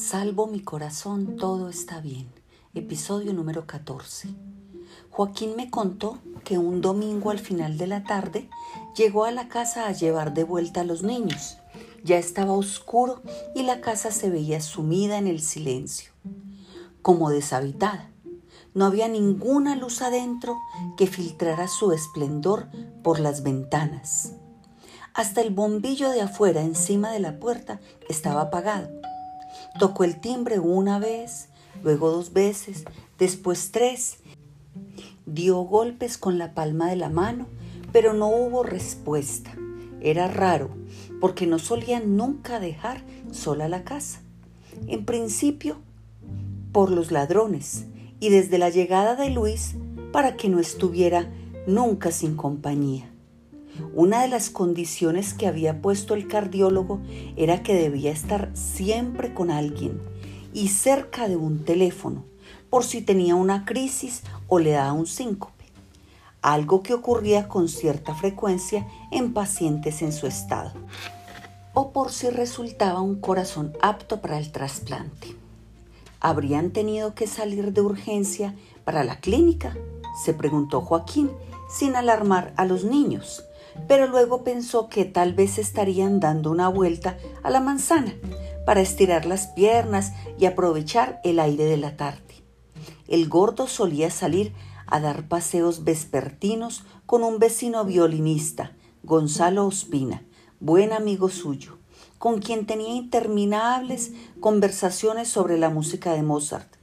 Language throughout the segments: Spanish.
Salvo mi corazón, todo está bien. Episodio número 14. Joaquín me contó que un domingo al final de la tarde llegó a la casa a llevar de vuelta a los niños. Ya estaba oscuro y la casa se veía sumida en el silencio, como deshabitada. No había ninguna luz adentro que filtrara su esplendor por las ventanas. Hasta el bombillo de afuera encima de la puerta estaba apagado Tocó el timbre una vez, luego dos veces, después tres. Dio golpes con la palma de la mano, pero no hubo respuesta. Era raro, porque no solían nunca dejar sola la casa. En principio, por los ladrones, y desde la llegada de Luis, para que no estuviera nunca sin compañía. Una de las condiciones que había puesto el cardiólogo era que debía estar siempre con alguien y cerca de un teléfono por si tenía una crisis o le daba un síncope, algo que ocurría con cierta frecuencia en pacientes en su estado, o por si resultaba un corazón apto para el trasplante. ¿Habrían tenido que salir de urgencia para la clínica? se preguntó Joaquín, sin alarmar a los niños pero luego pensó que tal vez estarían dando una vuelta a la manzana para estirar las piernas y aprovechar el aire de la tarde. El gordo solía salir a dar paseos vespertinos con un vecino violinista, Gonzalo Ospina, buen amigo suyo, con quien tenía interminables conversaciones sobre la música de Mozart.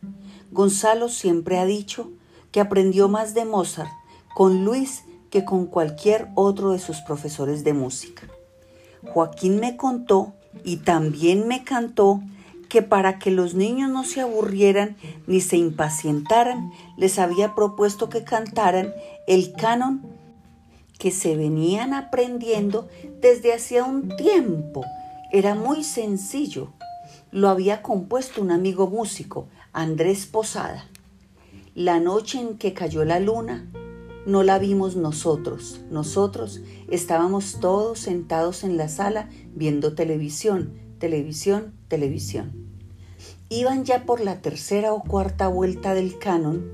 Gonzalo siempre ha dicho que aprendió más de Mozart con Luis que con cualquier otro de sus profesores de música. Joaquín me contó y también me cantó que para que los niños no se aburrieran ni se impacientaran, les había propuesto que cantaran el canon que se venían aprendiendo desde hacía un tiempo. Era muy sencillo. Lo había compuesto un amigo músico, Andrés Posada. La noche en que cayó la luna, no la vimos nosotros. Nosotros estábamos todos sentados en la sala viendo televisión, televisión, televisión. Iban ya por la tercera o cuarta vuelta del canon,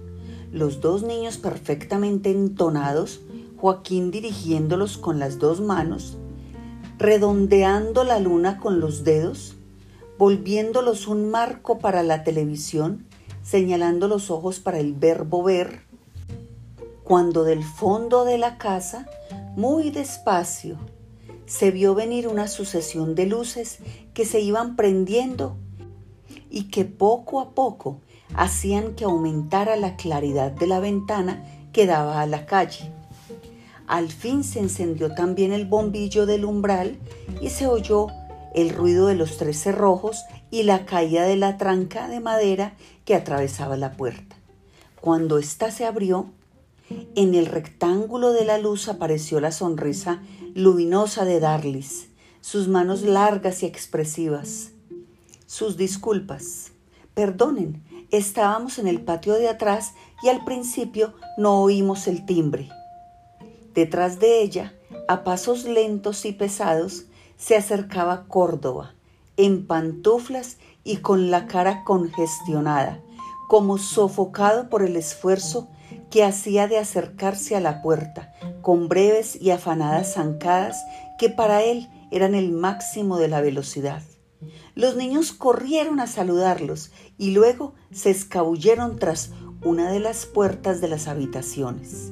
los dos niños perfectamente entonados, Joaquín dirigiéndolos con las dos manos, redondeando la luna con los dedos, volviéndolos un marco para la televisión, señalando los ojos para el verbo ver, cuando del fondo de la casa, muy despacio, se vio venir una sucesión de luces que se iban prendiendo y que poco a poco hacían que aumentara la claridad de la ventana que daba a la calle. Al fin se encendió también el bombillo del umbral y se oyó el ruido de los tres cerrojos y la caída de la tranca de madera que atravesaba la puerta. Cuando ésta se abrió, en el rectángulo de la luz apareció la sonrisa luminosa de Darlis, sus manos largas y expresivas. Sus disculpas. Perdonen, estábamos en el patio de atrás y al principio no oímos el timbre. Detrás de ella, a pasos lentos y pesados, se acercaba Córdoba, en pantuflas y con la cara congestionada, como sofocado por el esfuerzo que hacía de acercarse a la puerta, con breves y afanadas zancadas que para él eran el máximo de la velocidad. Los niños corrieron a saludarlos y luego se escabulleron tras una de las puertas de las habitaciones.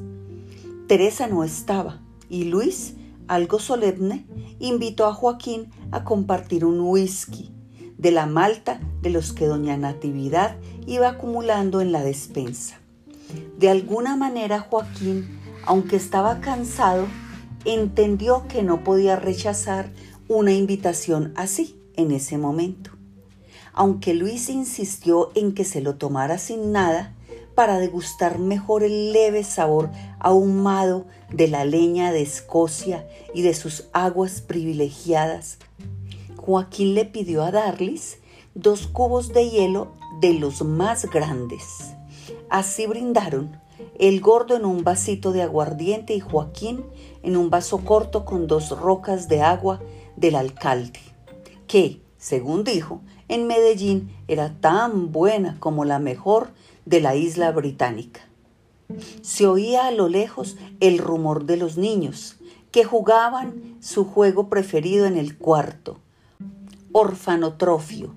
Teresa no estaba y Luis, algo solemne, invitó a Joaquín a compartir un whisky de la malta de los que doña Natividad iba acumulando en la despensa. De alguna manera Joaquín, aunque estaba cansado, entendió que no podía rechazar una invitación así en ese momento. Aunque Luis insistió en que se lo tomara sin nada para degustar mejor el leve sabor ahumado de la leña de Escocia y de sus aguas privilegiadas, Joaquín le pidió a Darlis dos cubos de hielo de los más grandes. Así brindaron, el gordo en un vasito de aguardiente y Joaquín en un vaso corto con dos rocas de agua del alcalde, que, según dijo, en Medellín era tan buena como la mejor de la isla británica. Se oía a lo lejos el rumor de los niños, que jugaban su juego preferido en el cuarto, orfanotrofio,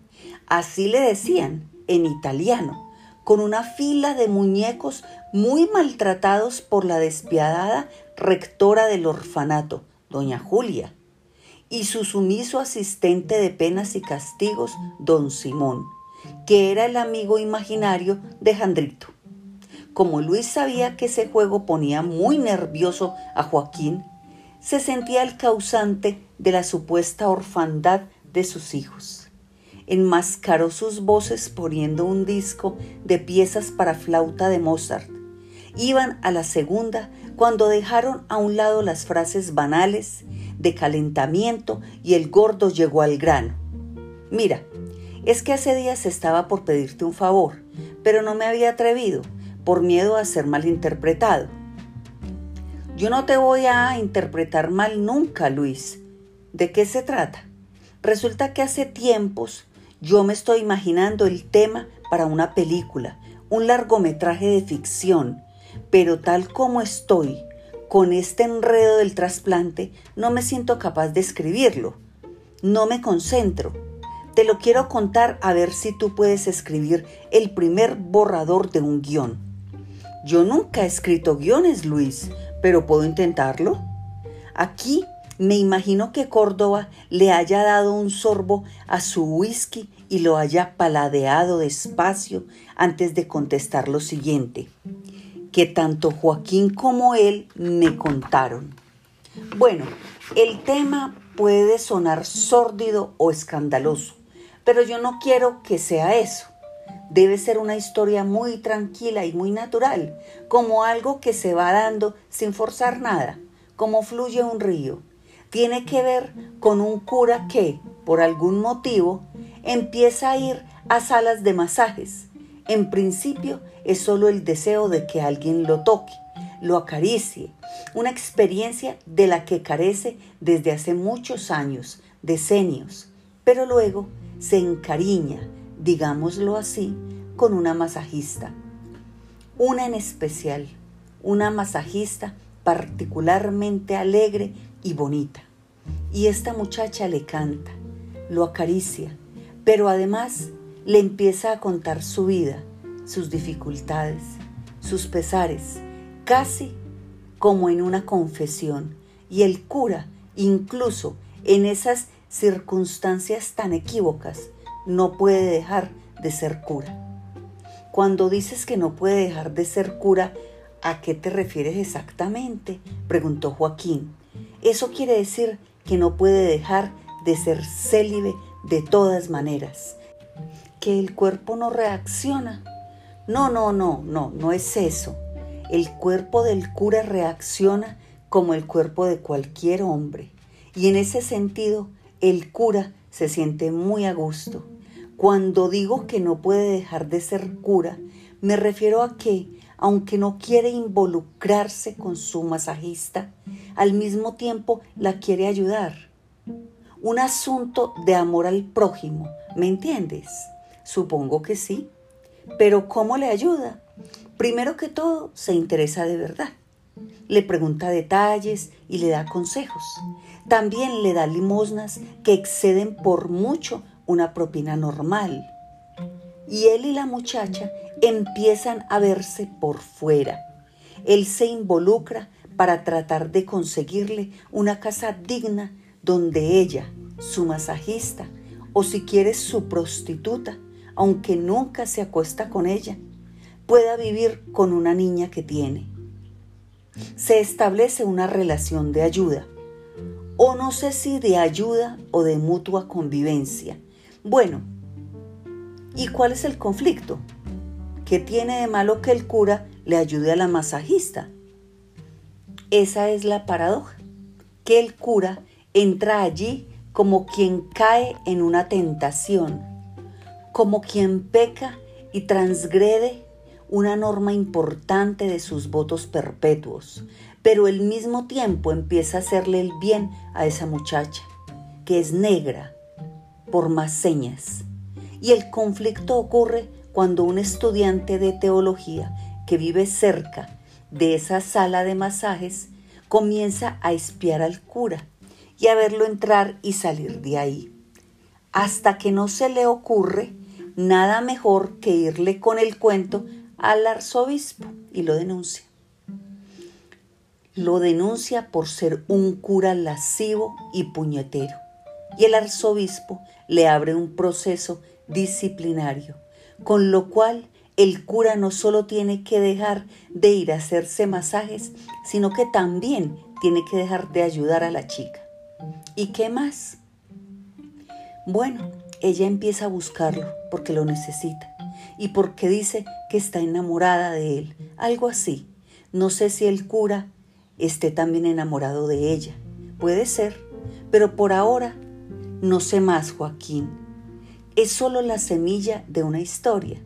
así le decían en italiano, con una fila de muñecos muy maltratados por la despiadada rectora del orfanato, doña Julia, y su sumiso asistente de penas y castigos, don Simón, que era el amigo imaginario de Jandrito. Como Luis sabía que ese juego ponía muy nervioso a Joaquín, se sentía el causante de la supuesta orfandad de sus hijos. Enmascaró sus voces poniendo un disco de piezas para flauta de Mozart. Iban a la segunda cuando dejaron a un lado las frases banales de calentamiento y el gordo llegó al grano. Mira, es que hace días estaba por pedirte un favor, pero no me había atrevido por miedo a ser malinterpretado. Yo no te voy a interpretar mal nunca, Luis. ¿De qué se trata? Resulta que hace tiempos yo me estoy imaginando el tema para una película, un largometraje de ficción, pero tal como estoy, con este enredo del trasplante, no me siento capaz de escribirlo. No me concentro. Te lo quiero contar a ver si tú puedes escribir el primer borrador de un guion. Yo nunca he escrito guiones, Luis, pero puedo intentarlo. Aquí me imagino que Córdoba le haya dado un sorbo a su whisky y lo haya paladeado despacio antes de contestar lo siguiente, que tanto Joaquín como él me contaron. Bueno, el tema puede sonar sórdido o escandaloso, pero yo no quiero que sea eso. Debe ser una historia muy tranquila y muy natural, como algo que se va dando sin forzar nada, como fluye un río. Tiene que ver con un cura que, por algún motivo, empieza a ir a salas de masajes. En principio es solo el deseo de que alguien lo toque, lo acaricie, una experiencia de la que carece desde hace muchos años, decenios, pero luego se encariña, digámoslo así, con una masajista. Una en especial, una masajista particularmente alegre y bonita. Y esta muchacha le canta, lo acaricia, pero además le empieza a contar su vida, sus dificultades, sus pesares, casi como en una confesión. Y el cura, incluso en esas circunstancias tan equívocas, no puede dejar de ser cura. Cuando dices que no puede dejar de ser cura, ¿a qué te refieres exactamente? preguntó Joaquín. Eso quiere decir que no puede dejar de ser célibe de todas maneras, que el cuerpo no reacciona. No, no, no, no, no es eso. El cuerpo del cura reacciona como el cuerpo de cualquier hombre. Y en ese sentido, el cura se siente muy a gusto. Cuando digo que no puede dejar de ser cura, me refiero a que, aunque no quiere involucrarse con su masajista, al mismo tiempo la quiere ayudar. Un asunto de amor al prójimo, ¿me entiendes? Supongo que sí. Pero ¿cómo le ayuda? Primero que todo, se interesa de verdad. Le pregunta detalles y le da consejos. También le da limosnas que exceden por mucho una propina normal. Y él y la muchacha empiezan a verse por fuera. Él se involucra para tratar de conseguirle una casa digna donde ella, su masajista, o si quieres su prostituta, aunque nunca se acuesta con ella, pueda vivir con una niña que tiene. Se establece una relación de ayuda, o no sé si de ayuda o de mutua convivencia, bueno, ¿y cuál es el conflicto? ¿Qué tiene de malo que el cura le ayude a la masajista? Esa es la paradoja, que el cura entra allí como quien cae en una tentación, como quien peca y transgrede una norma importante de sus votos perpetuos, pero al mismo tiempo empieza a hacerle el bien a esa muchacha, que es negra, por más señas. Y el conflicto ocurre cuando un estudiante de teología que vive cerca de esa sala de masajes comienza a espiar al cura y a verlo entrar y salir de ahí, hasta que no se le ocurre nada mejor que irle con el cuento al arzobispo y lo denuncia. Lo denuncia por ser un cura lascivo y puñetero. Y el arzobispo le abre un proceso disciplinario, con lo cual el cura no solo tiene que dejar de ir a hacerse masajes, sino que también tiene que dejar de ayudar a la chica. ¿Y qué más? Bueno, ella empieza a buscarlo porque lo necesita y porque dice que está enamorada de él, algo así. No sé si el cura esté también enamorado de ella. Puede ser, pero por ahora no sé más, Joaquín. Es solo la semilla de una historia.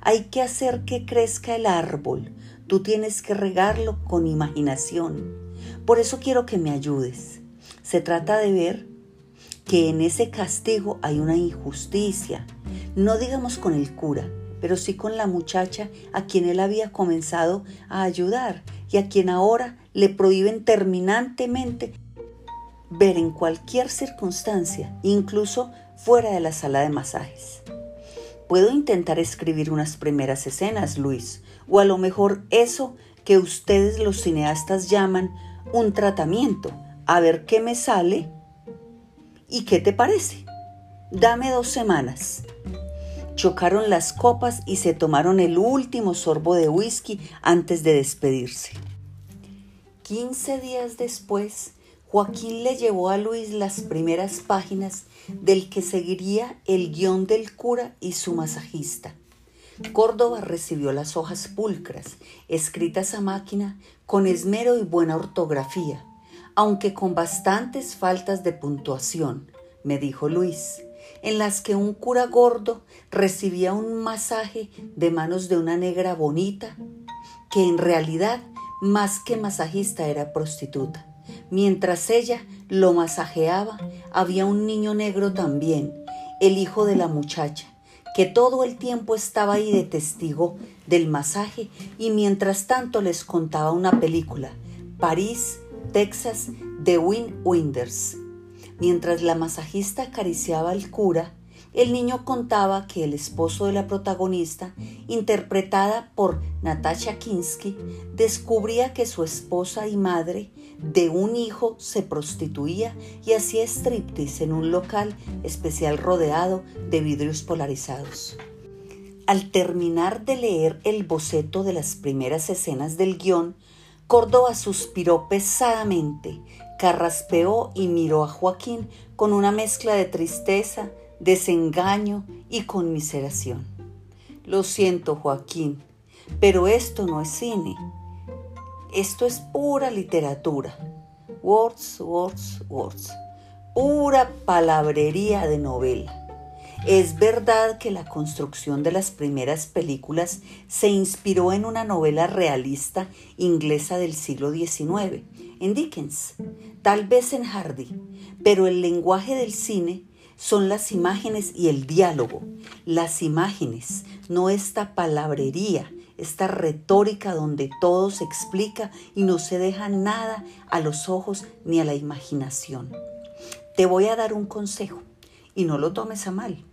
Hay que hacer que crezca el árbol. Tú tienes que regarlo con imaginación. Por eso quiero que me ayudes. Se trata de ver que en ese castigo hay una injusticia, no digamos con el cura, pero sí con la muchacha a quien él había comenzado a ayudar y a quien ahora le prohíben terminantemente ver en cualquier circunstancia, incluso fuera de la sala de masajes. Puedo intentar escribir unas primeras escenas, Luis, o a lo mejor eso que ustedes los cineastas llaman un tratamiento, a ver qué me sale y qué te parece. Dame dos semanas. Chocaron las copas y se tomaron el último sorbo de whisky antes de despedirse. Quince días después, Joaquín le llevó a Luis las primeras páginas del que seguiría el guion del cura y su masajista. Córdoba recibió las hojas pulcras, escritas a máquina, con esmero y buena ortografía, aunque con bastantes faltas de puntuación, me dijo Luis en las que un cura gordo recibía un masaje de manos de una negra bonita, que en realidad más que masajista era prostituta. Mientras ella lo masajeaba, había un niño negro también, el hijo de la muchacha, que todo el tiempo estaba ahí de testigo del masaje y mientras tanto les contaba una película, París, Texas, de Win Winders, Mientras la masajista acariciaba al cura, el niño contaba que el esposo de la protagonista, interpretada por Natasha Kinsky, descubría que su esposa y madre de un hijo se prostituía y hacía striptease en un local especial rodeado de vidrios polarizados. Al terminar de leer el boceto de las primeras escenas del guion, Córdoba suspiró pesadamente carraspeó y miró a Joaquín con una mezcla de tristeza, desengaño y conmiseración. Lo siento, Joaquín, pero esto no es cine. Esto es pura literatura. Words, words, words. Pura palabrería de novela. Es verdad que la construcción de las primeras películas se inspiró en una novela realista inglesa del siglo XIX, en Dickens, tal vez en Hardy, pero el lenguaje del cine son las imágenes y el diálogo. Las imágenes, no esta palabrería, esta retórica donde todo se explica y no se deja nada a los ojos ni a la imaginación. Te voy a dar un consejo y no lo tomes a mal,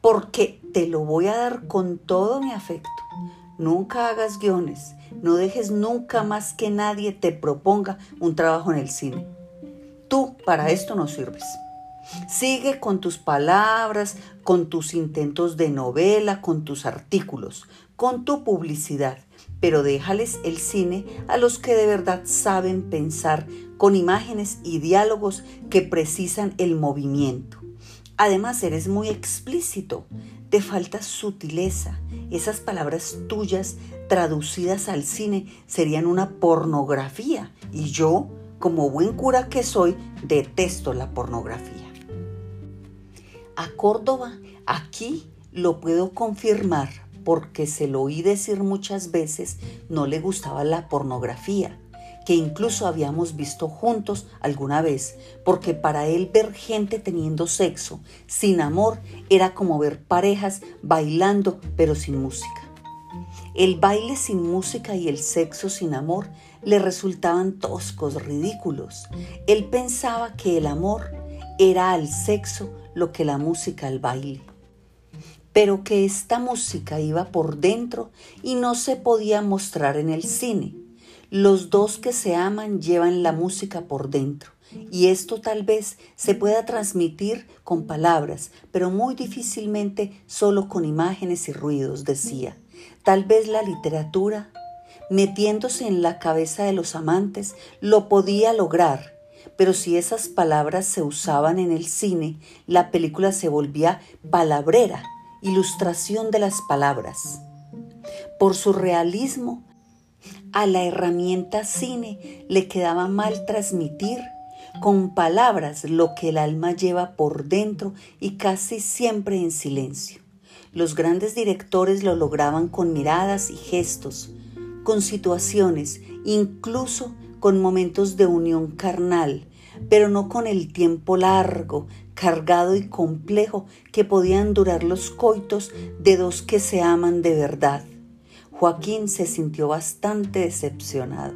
porque te lo voy a dar con todo mi afecto. Nunca hagas guiones, no dejes nunca más que nadie te proponga un trabajo en el cine. Tú para esto no sirves. Sigue con tus palabras, con tus intentos de novela, con tus artículos, con tu publicidad, pero déjales el cine a los que de verdad saben pensar con imágenes y diálogos que precisan el movimiento. Además, eres muy explícito, te falta sutileza. Esas palabras tuyas traducidas al cine serían una pornografía y yo, como buen cura que soy, detesto la pornografía. A Córdoba, aquí lo puedo confirmar porque se lo oí decir muchas veces, no le gustaba la pornografía, que incluso habíamos visto juntos alguna vez, porque para él ver gente teniendo sexo sin amor era como ver parejas bailando pero sin música. El baile sin música y el sexo sin amor le resultaban toscos, ridículos. Él pensaba que el amor era al sexo lo que la música al baile pero que esta música iba por dentro y no se podía mostrar en el cine. Los dos que se aman llevan la música por dentro y esto tal vez se pueda transmitir con palabras, pero muy difícilmente solo con imágenes y ruidos, decía. Tal vez la literatura, metiéndose en la cabeza de los amantes, lo podía lograr, pero si esas palabras se usaban en el cine, la película se volvía palabrera ilustración de las palabras. Por su realismo, a la herramienta cine le quedaba mal transmitir con palabras lo que el alma lleva por dentro y casi siempre en silencio. Los grandes directores lo lograban con miradas y gestos, con situaciones, incluso con momentos de unión carnal, pero no con el tiempo largo cargado y complejo que podían durar los coitos de dos que se aman de verdad. Joaquín se sintió bastante decepcionado.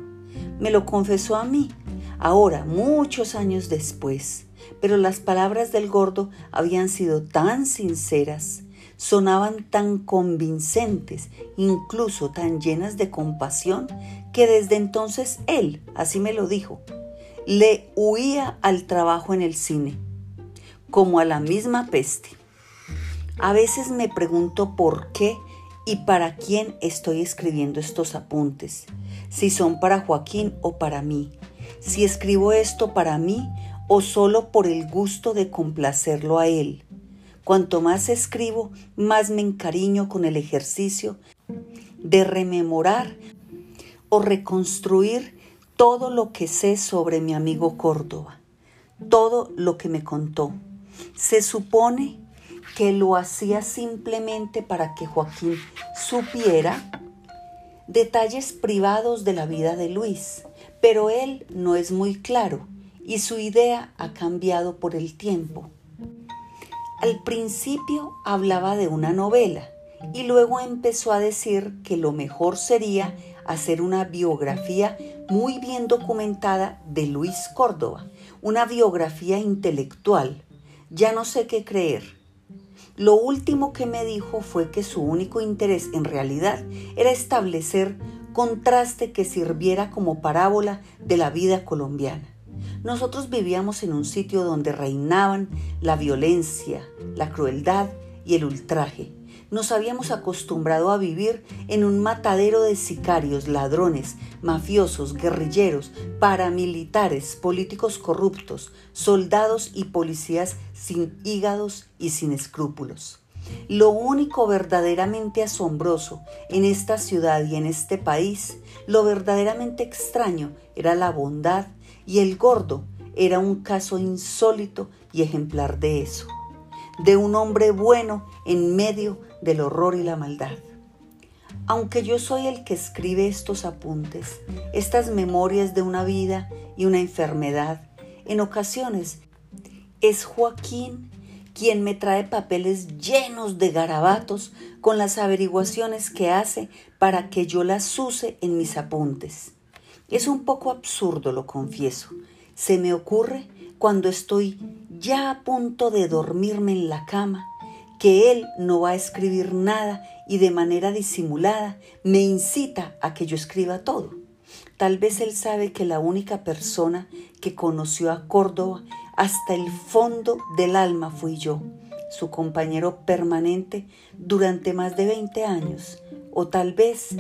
Me lo confesó a mí, ahora, muchos años después, pero las palabras del gordo habían sido tan sinceras, sonaban tan convincentes, incluso tan llenas de compasión, que desde entonces él, así me lo dijo, le huía al trabajo en el cine como a la misma peste. A veces me pregunto por qué y para quién estoy escribiendo estos apuntes, si son para Joaquín o para mí, si escribo esto para mí o solo por el gusto de complacerlo a él. Cuanto más escribo, más me encariño con el ejercicio de rememorar o reconstruir todo lo que sé sobre mi amigo Córdoba, todo lo que me contó se supone que lo hacía simplemente para que Joaquín supiera detalles privados de la vida de Luis, pero él no es muy claro y su idea ha cambiado por el tiempo. Al principio hablaba de una novela y luego empezó a decir que lo mejor sería hacer una biografía muy bien documentada de Luis Córdoba, una biografía intelectual, ya no sé qué creer. Lo último que me dijo fue que su único interés en realidad era establecer contraste que sirviera como parábola de la vida colombiana. Nosotros vivíamos en un sitio donde reinaban la violencia, la crueldad y el ultraje nos habíamos acostumbrado a vivir en un matadero de sicarios, ladrones, mafiosos, guerrilleros, paramilitares, políticos corruptos, soldados y policías sin hígados y sin escrúpulos. Lo único verdaderamente asombroso en esta ciudad y en este país, lo verdaderamente extraño, era la bondad y el gordo era un caso insólito y ejemplar de eso, de un hombre bueno en medio del horror y la maldad. Aunque yo soy el que escribe estos apuntes, estas memorias de una vida y una enfermedad, en ocasiones es Joaquín quien me trae papeles llenos de garabatos con las averiguaciones que hace para que yo las use en mis apuntes. Es un poco absurdo, lo confieso. Se me ocurre cuando estoy ya a punto de dormirme en la cama que él no va a escribir nada y de manera disimulada me incita a que yo escriba todo. Tal vez él sabe que la única persona que conoció a Córdoba hasta el fondo del alma fui yo, su compañero permanente durante más de 20 años, o tal vez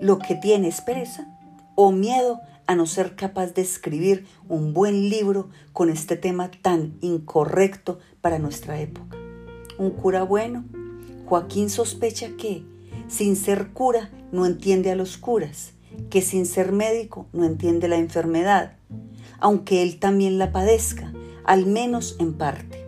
lo que tiene es pereza o miedo a no ser capaz de escribir un buen libro con este tema tan incorrecto para nuestra época un cura bueno. Joaquín sospecha que, sin ser cura, no entiende a los curas, que sin ser médico no entiende la enfermedad, aunque él también la padezca, al menos en parte.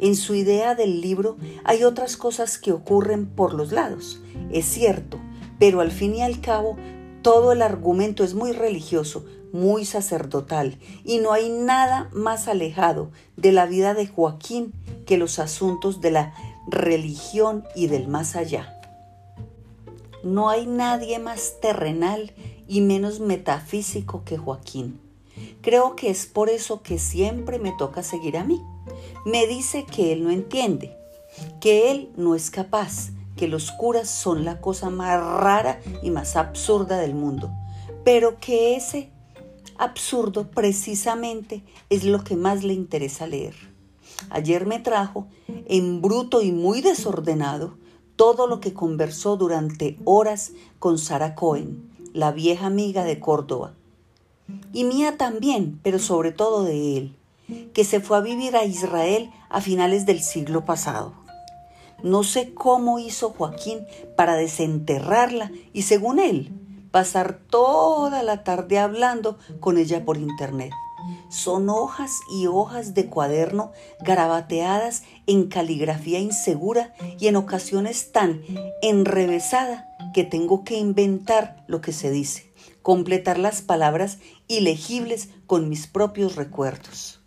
En su idea del libro hay otras cosas que ocurren por los lados, es cierto, pero al fin y al cabo Todo el argumento es muy religioso, muy sacerdotal, y no hay nada más alejado de la vida de Joaquín que los asuntos de la religión y del más allá. No hay nadie más terrenal y menos metafísico que Joaquín. Creo que es por eso que siempre me toca seguir a mí. Me dice que él no entiende, que él no es capaz, que los curas son la cosa más rara y más absurda del mundo, pero que ese absurdo precisamente es lo que más le interesa leer. Ayer me trajo, en bruto y muy desordenado, todo lo que conversó durante horas con Sara Cohen, la vieja amiga de Córdoba. Y mía también, pero sobre todo de él, que se fue a vivir a Israel a finales del siglo pasado. No sé cómo hizo Joaquín para desenterrarla y según él, pasar toda la tarde hablando con ella por internet. Son hojas y hojas de cuaderno garabateadas en caligrafía insegura y en ocasiones tan enrevesada que tengo que inventar lo que se dice, completar las palabras ilegibles con mis propios recuerdos.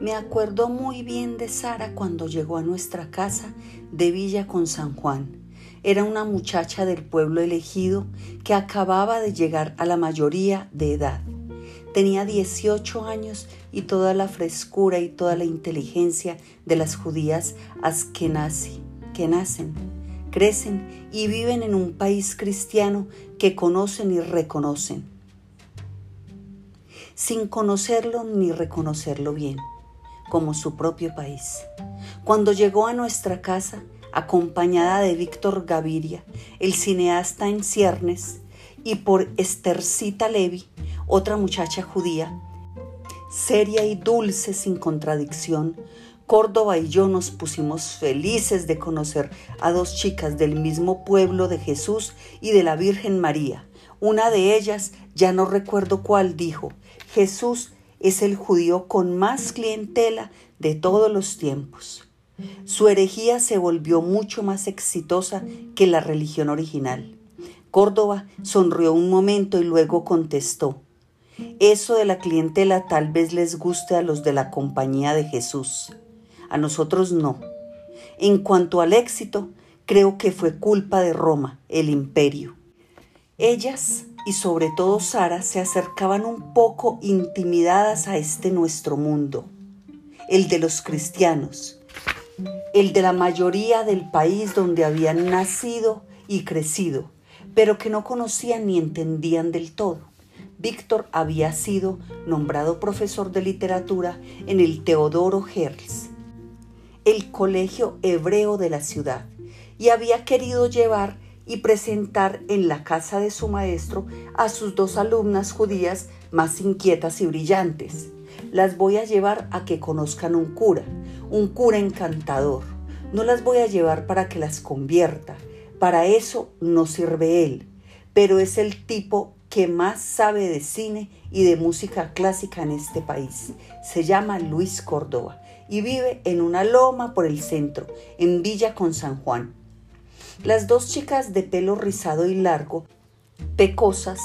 Me acuerdo muy bien de Sara cuando llegó a nuestra casa de Villa con San Juan. Era una muchacha del pueblo elegido que acababa de llegar a la mayoría de edad. Tenía 18 años y toda la frescura y toda la inteligencia de las judías askenazi, que nacen, crecen y viven en un país cristiano que conocen y reconocen, sin conocerlo ni reconocerlo bien como su propio país. Cuando llegó a nuestra casa, acompañada de Víctor Gaviria, el cineasta en ciernes, y por Estercita Levi, otra muchacha judía, seria y dulce sin contradicción, Córdoba y yo nos pusimos felices de conocer a dos chicas del mismo pueblo de Jesús y de la Virgen María. Una de ellas, ya no recuerdo cuál, dijo, Jesús es el judío con más clientela de todos los tiempos. Su herejía se volvió mucho más exitosa que la religión original. Córdoba sonrió un momento y luego contestó, eso de la clientela tal vez les guste a los de la compañía de Jesús, a nosotros no. En cuanto al éxito, creo que fue culpa de Roma, el imperio. Ellas y sobre todo Sara se acercaban un poco intimidadas a este nuestro mundo, el de los cristianos, el de la mayoría del país donde habían nacido y crecido, pero que no conocían ni entendían del todo. Víctor había sido nombrado profesor de literatura en el Teodoro Herz, el colegio hebreo de la ciudad, y había querido llevar y presentar en la casa de su maestro a sus dos alumnas judías más inquietas y brillantes. Las voy a llevar a que conozcan un cura, un cura encantador. No las voy a llevar para que las convierta, para eso no sirve él, pero es el tipo que más sabe de cine y de música clásica en este país. Se llama Luis Córdoba y vive en una loma por el centro, en Villa con San Juan. Las dos chicas de pelo rizado y largo, pecosas,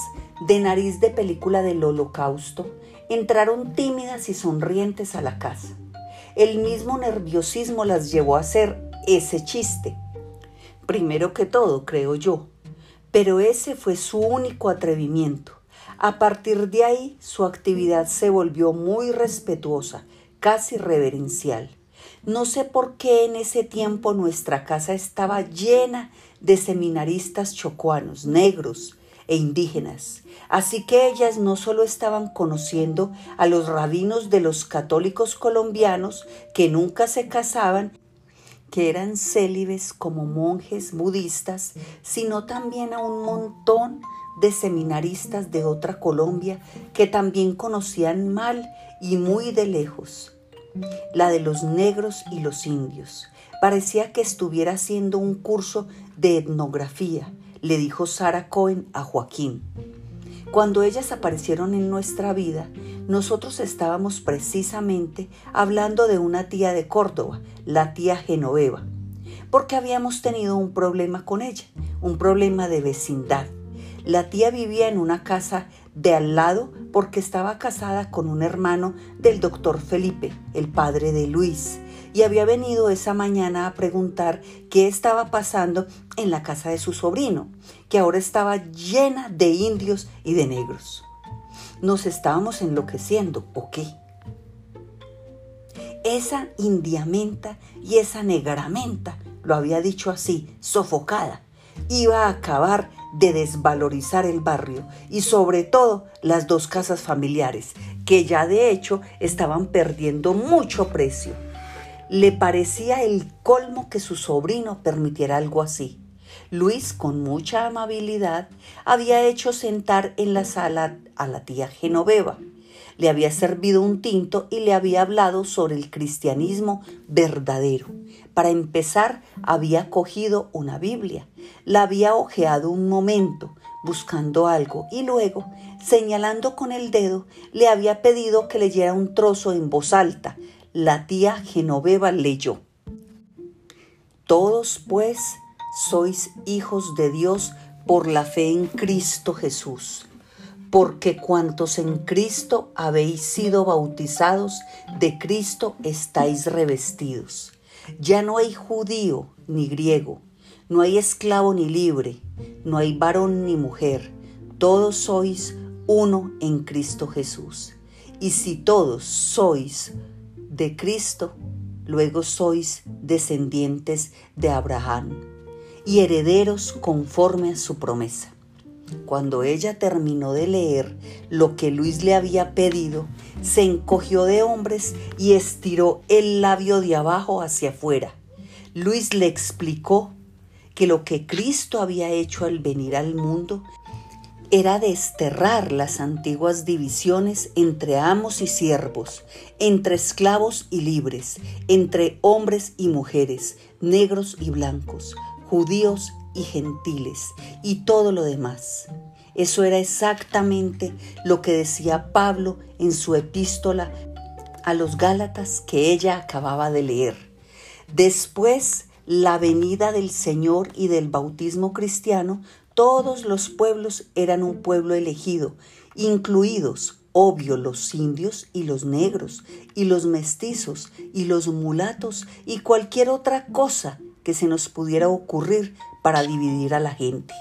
de nariz de película del holocausto, entraron tímidas y sonrientes a la casa. El mismo nerviosismo las llevó a hacer ese chiste. Primero que todo, creo yo. Pero ese fue su único atrevimiento. A partir de ahí, su actividad se volvió muy respetuosa, casi reverencial. No sé por qué en ese tiempo nuestra casa estaba llena de seminaristas chocuanos, negros e indígenas. Así que ellas no solo estaban conociendo a los rabinos de los católicos colombianos que nunca se casaban, que eran célibes como monjes budistas, sino también a un montón de seminaristas de otra Colombia que también conocían mal y muy de lejos la de los negros y los indios. Parecía que estuviera haciendo un curso de etnografía, le dijo Sara Cohen a Joaquín. Cuando ellas aparecieron en nuestra vida, nosotros estábamos precisamente hablando de una tía de Córdoba, la tía Genoveva, porque habíamos tenido un problema con ella, un problema de vecindad. La tía vivía en una casa de al lado porque estaba casada con un hermano del doctor Felipe, el padre de Luis, y había venido esa mañana a preguntar qué estaba pasando en la casa de su sobrino, que ahora estaba llena de indios y de negros. Nos estábamos enloqueciendo, ¿o qué? Esa indiamenta y esa negramenta, lo había dicho así, sofocada, iba a acabar de desvalorizar el barrio y sobre todo las dos casas familiares, que ya de hecho estaban perdiendo mucho precio. Le parecía el colmo que su sobrino permitiera algo así. Luis, con mucha amabilidad, había hecho sentar en la sala a la tía Genoveva. Le había servido un tinto y le había hablado sobre el cristianismo verdadero. Para empezar, había cogido una Biblia, la había ojeado un momento, buscando algo, y luego, señalando con el dedo, le había pedido que leyera un trozo en voz alta. La tía Genoveva leyó. Todos, pues, sois hijos de Dios por la fe en Cristo Jesús, porque cuantos en Cristo habéis sido bautizados, de Cristo estáis revestidos. Ya no hay judío ni griego, no hay esclavo ni libre, no hay varón ni mujer, todos sois uno en Cristo Jesús. Y si todos sois de Cristo, luego sois descendientes de Abraham y herederos conforme a su promesa. Cuando ella terminó de leer lo que Luis le había pedido, se encogió de hombres y estiró el labio de abajo hacia afuera. Luis le explicó que lo que Cristo había hecho al venir al mundo era desterrar las antiguas divisiones entre amos y siervos, entre esclavos y libres, entre hombres y mujeres, negros y blancos, judíos y gentiles y todo lo demás. Eso era exactamente lo que decía Pablo en su epístola a los Gálatas que ella acababa de leer. Después, la venida del Señor y del bautismo cristiano, todos los pueblos eran un pueblo elegido, incluidos, obvio, los indios y los negros, y los mestizos, y los mulatos, y cualquier otra cosa que se nos pudiera ocurrir para dividir a la gente.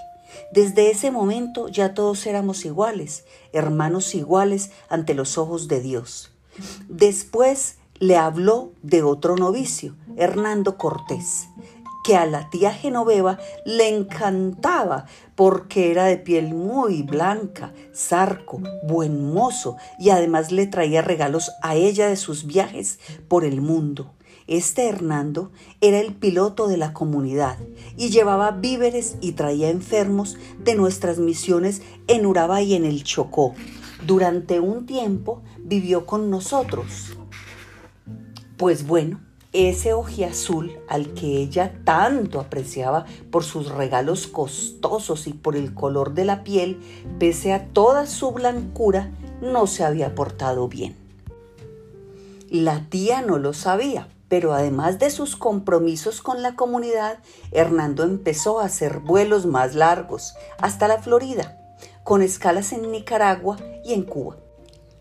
Desde ese momento ya todos éramos iguales, hermanos iguales ante los ojos de Dios. Después le habló de otro novicio, Hernando Cortés, que a la tía Genoveva le encantaba porque era de piel muy blanca, zarco, buen mozo y además le traía regalos a ella de sus viajes por el mundo. Este Hernando era el piloto de la comunidad y llevaba víveres y traía enfermos de nuestras misiones en Urabá y en el Chocó. Durante un tiempo vivió con nosotros. Pues bueno, ese azul al que ella tanto apreciaba por sus regalos costosos y por el color de la piel, pese a toda su blancura, no se había portado bien. La tía no lo sabía, pero además de sus compromisos con la comunidad, Hernando empezó a hacer vuelos más largos hasta la Florida, con escalas en Nicaragua y en Cuba.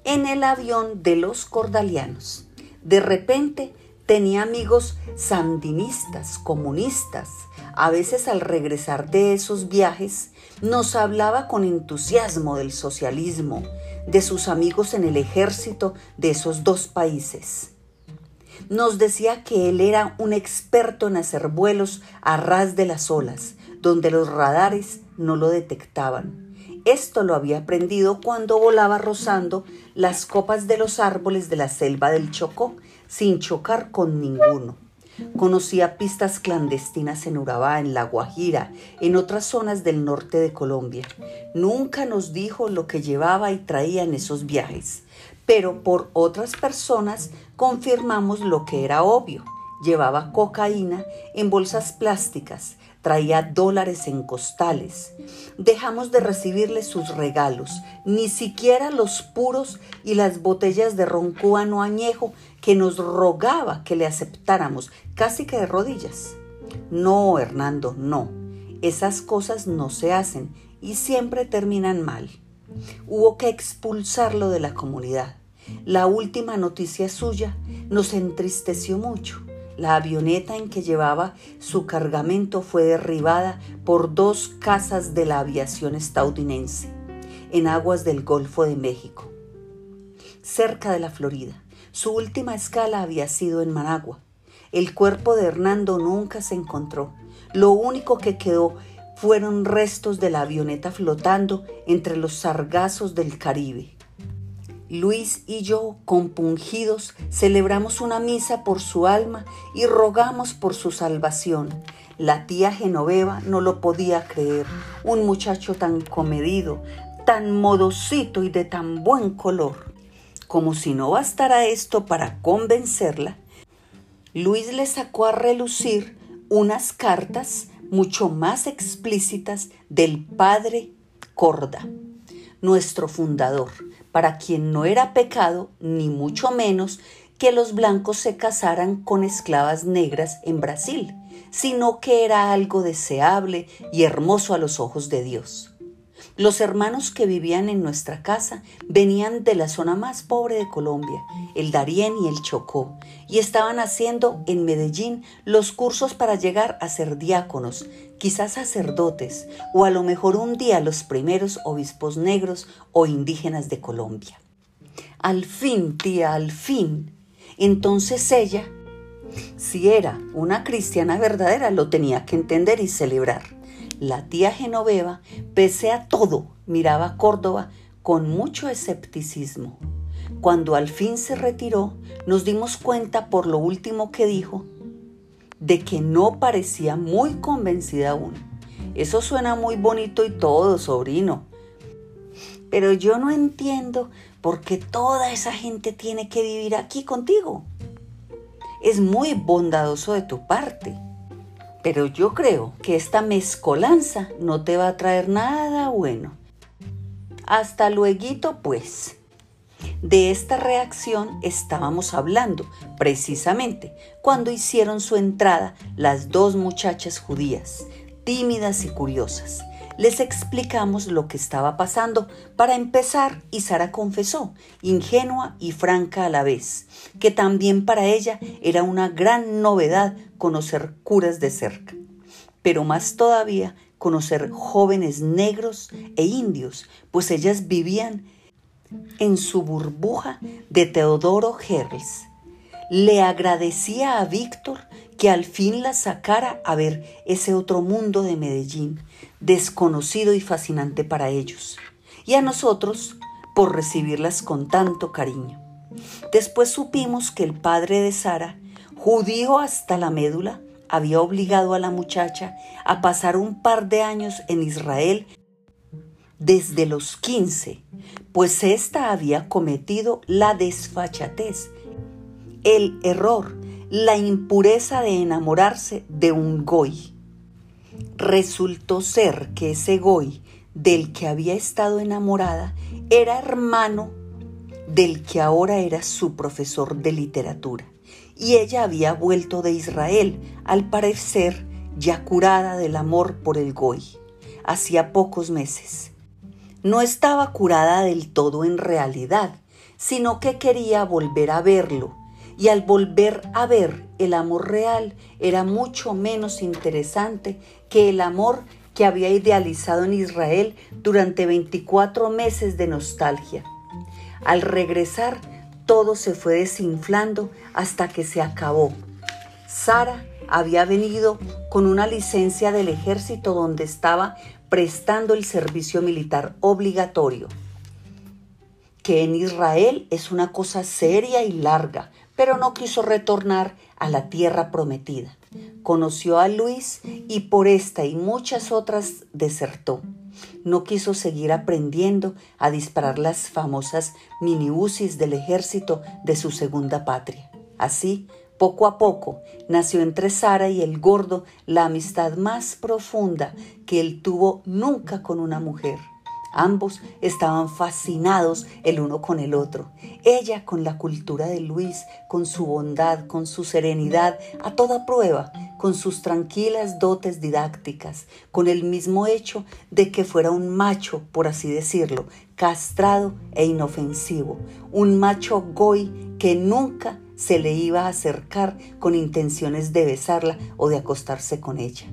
En el avión de los cordalianos, de repente tenía amigos sandinistas, comunistas. A veces al regresar de esos viajes nos hablaba con entusiasmo del socialismo, de sus amigos en el ejército de esos dos países nos decía que él era un experto en hacer vuelos a ras de las olas, donde los radares no lo detectaban. Esto lo había aprendido cuando volaba rozando las copas de los árboles de la selva del Chocó, sin chocar con ninguno. Conocía pistas clandestinas en Urabá, en La Guajira, en otras zonas del norte de Colombia. Nunca nos dijo lo que llevaba y traía en esos viajes, pero por otras personas confirmamos lo que era obvio. Llevaba cocaína en bolsas plásticas, traía dólares en costales. Dejamos de recibirle sus regalos, ni siquiera los puros y las botellas de ron cubano añejo que nos rogaba que le aceptáramos, casi que de rodillas. No, Hernando, no. Esas cosas no se hacen y siempre terminan mal. Hubo que expulsarlo de la comunidad. La última noticia suya nos entristeció mucho. La avioneta en que llevaba su cargamento fue derribada por dos casas de la aviación estadounidense en aguas del Golfo de México, cerca de la Florida. Su última escala había sido en Managua. El cuerpo de Hernando nunca se encontró. Lo único que quedó fueron restos de la avioneta flotando entre los sargazos del Caribe. Luis y yo, compungidos, celebramos una misa por su alma y rogamos por su salvación. La tía Genoveva no lo podía creer. Un muchacho tan comedido, tan modosito y de tan buen color. Como si no bastara esto para convencerla, Luis le sacó a relucir unas cartas mucho más explícitas del padre Corda, nuestro fundador, para quien no era pecado, ni mucho menos, que los blancos se casaran con esclavas negras en Brasil, sino que era algo deseable y hermoso a los ojos de Dios. Los hermanos que vivían en nuestra casa venían de la zona más pobre de Colombia, el Darién y el Chocó, y estaban haciendo en Medellín los cursos para llegar a ser diáconos, quizás sacerdotes, o a lo mejor un día los primeros obispos negros o indígenas de Colombia. Al fin, tía, al fin. Entonces ella, si era una cristiana verdadera, lo tenía que entender y celebrar. La tía Genoveva, pese a todo, miraba a Córdoba con mucho escepticismo. Cuando al fin se retiró, nos dimos cuenta por lo último que dijo, de que no parecía muy convencida aún. Eso suena muy bonito y todo, sobrino. Pero yo no entiendo por qué toda esa gente tiene que vivir aquí contigo. Es muy bondadoso de tu parte. Pero yo creo que esta mezcolanza no te va a traer nada bueno. Hasta luego, pues. De esta reacción estábamos hablando precisamente cuando hicieron su entrada las dos muchachas judías, tímidas y curiosas, les explicamos lo que estaba pasando. Para empezar y Sara confesó, ingenua y franca a la vez, que también para ella era una gran novedad conocer curas de cerca, pero más todavía conocer jóvenes negros e indios, pues ellas vivían en su burbuja de Teodoro Herles. Le agradecía a Víctor que al fin la sacara a ver ese otro mundo de Medellín, desconocido y fascinante para ellos, y a nosotros por recibirlas con tanto cariño. Después supimos que el padre de Sara, judío hasta la médula, había obligado a la muchacha a pasar un par de años en Israel desde los quince, pues ésta había cometido la desfachatez, el error la impureza de enamorarse de un goy. Resultó ser que ese goy del que había estado enamorada era hermano del que ahora era su profesor de literatura, y ella había vuelto de Israel, al parecer ya curada del amor por el goy, hacía pocos meses. No estaba curada del todo en realidad, sino que quería volver a verlo, y al volver a ver el amor real era mucho menos interesante que el amor que había idealizado en Israel durante 24 meses de nostalgia. Al regresar, todo se fue desinflando hasta que se acabó. Sara había venido con una licencia del ejército donde estaba prestando el servicio militar obligatorio, que en Israel es una cosa seria y larga, pero no quiso retornar a la tierra prometida. Conoció a Luis y por esta y muchas otras desertó. No quiso seguir aprendiendo a disparar las famosas miniusis del ejército de su segunda patria. Así, poco a poco, nació entre Sara y el gordo la amistad más profunda que él tuvo nunca con una mujer. Ambos estaban fascinados el uno con el otro. Ella con la cultura de Luis, con su bondad, con su serenidad, a toda prueba, con sus tranquilas dotes didácticas, con el mismo hecho de que fuera un macho, por así decirlo, castrado e inofensivo, un macho goy que nunca se le iba a acercar con intenciones de besarla o de acostarse con ella,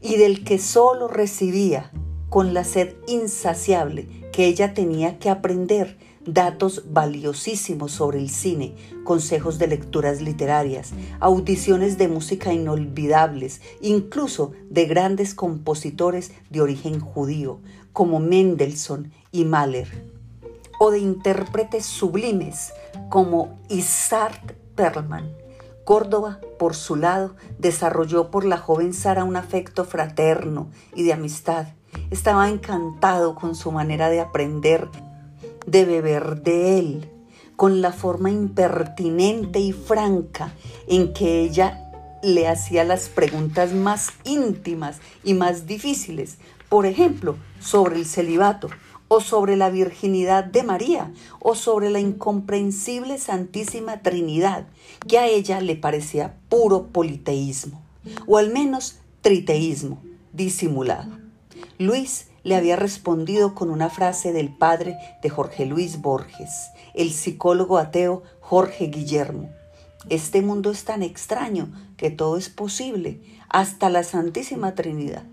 y del que solo recibía con la sed insaciable que ella tenía que aprender datos valiosísimos sobre el cine, consejos de lecturas literarias, audiciones de música inolvidables, incluso de grandes compositores de origen judío, como Mendelssohn y Mahler, o de intérpretes sublimes como Isaac Perlman. Córdoba, por su lado, desarrolló por la joven Sara un afecto fraterno y de amistad. Estaba encantado con su manera de aprender de beber de él, con la forma impertinente y franca en que ella le hacía las preguntas más íntimas y más difíciles, por ejemplo, sobre el celibato, o sobre la virginidad de María, o sobre la incomprensible Santísima Trinidad, que a ella le parecía puro politeísmo, o al menos triteísmo disimulado. Luis le había respondido con una frase del padre de Jorge Luis Borges, el psicólogo ateo Jorge Guillermo. Este mundo es tan extraño que todo es posible, hasta la Santísima Trinidad.